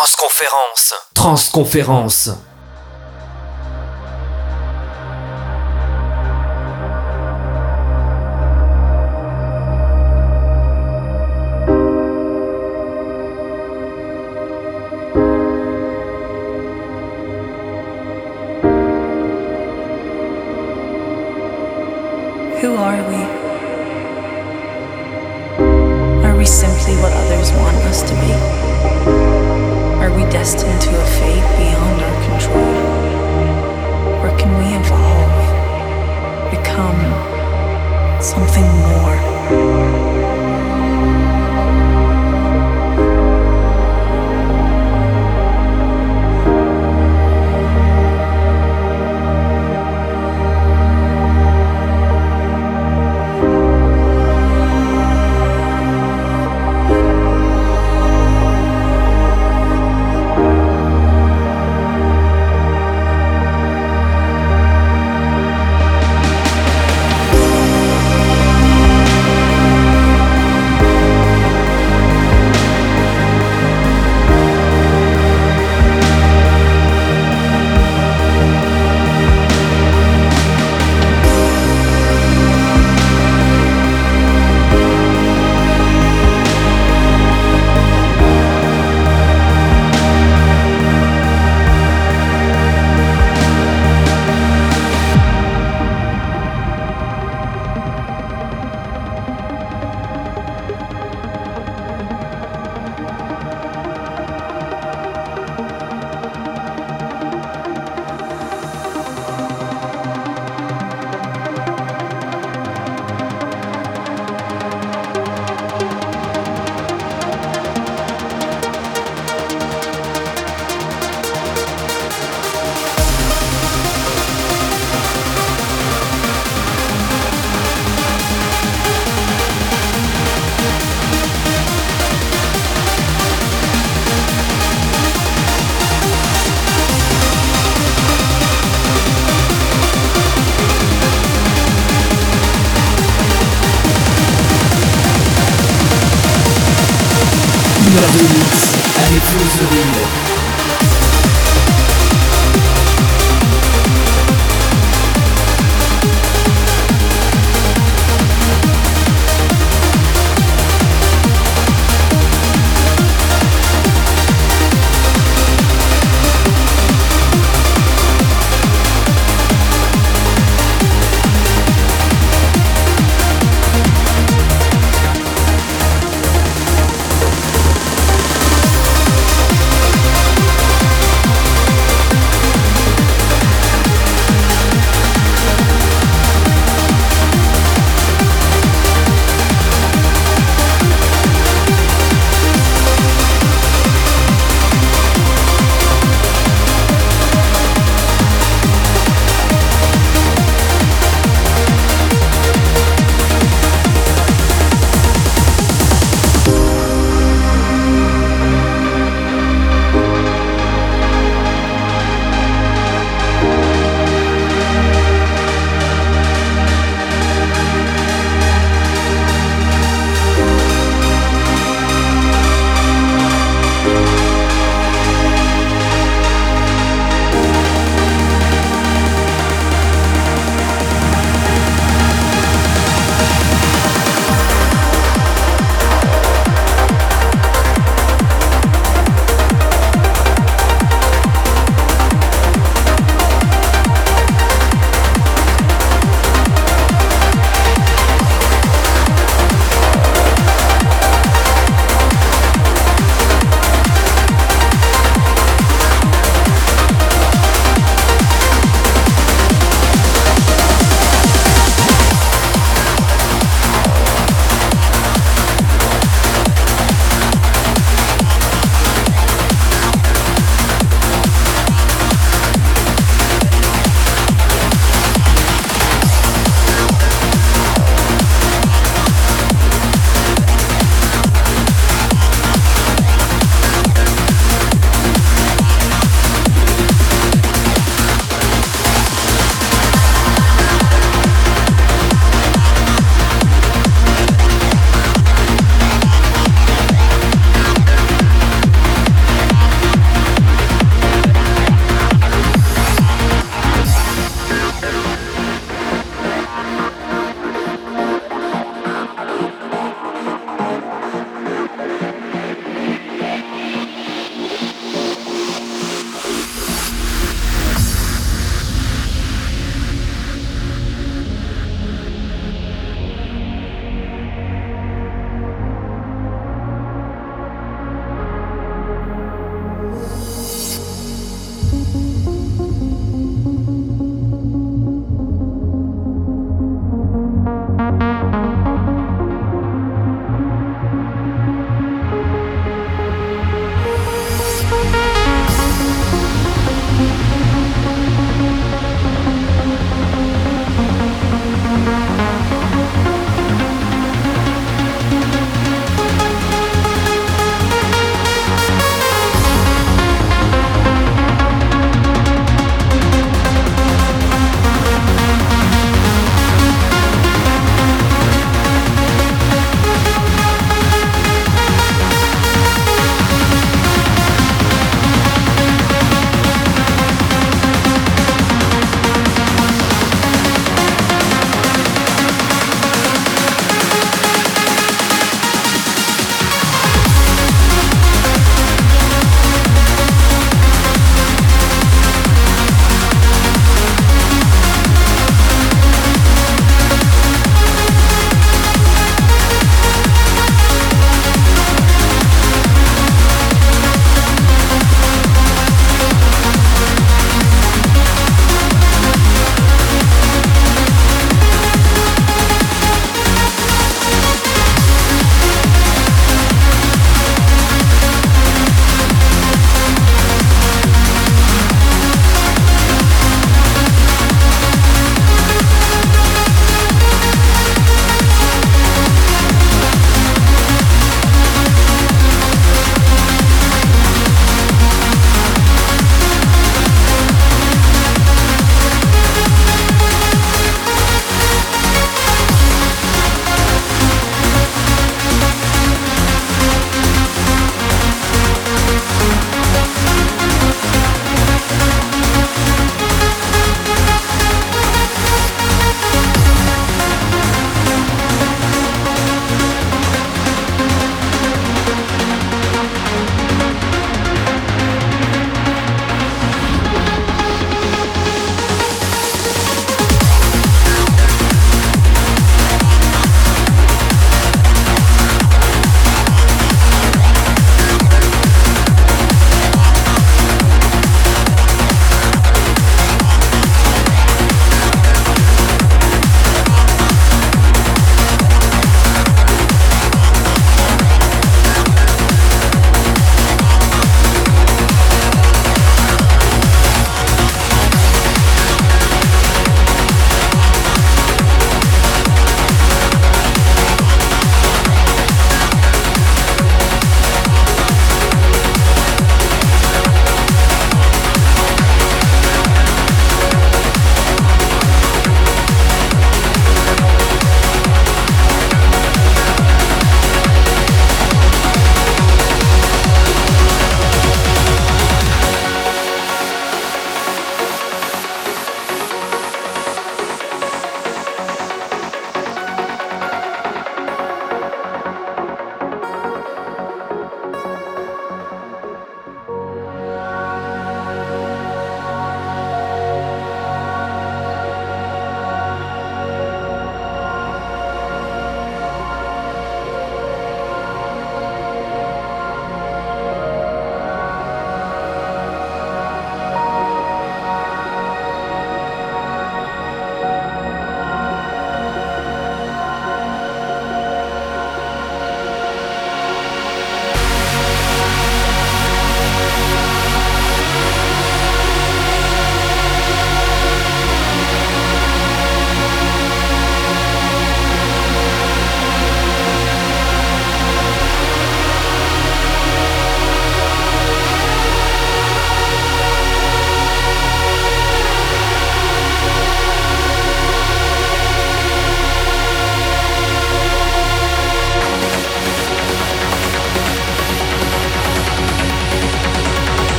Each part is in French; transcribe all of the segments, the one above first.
Transconférence. Transconférence.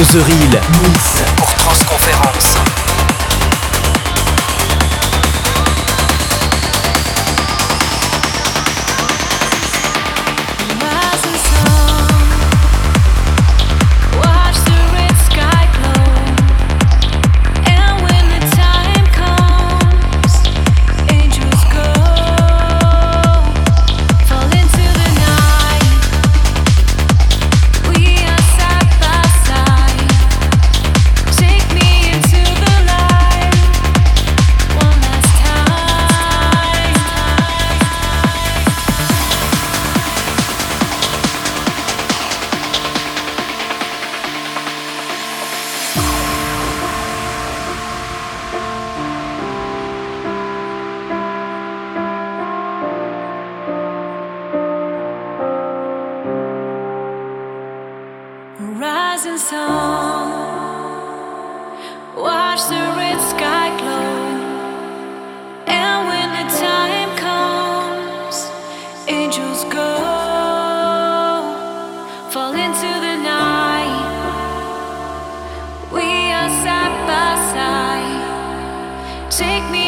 Real. Mix pour Transconférence. Take me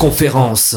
Transconférence.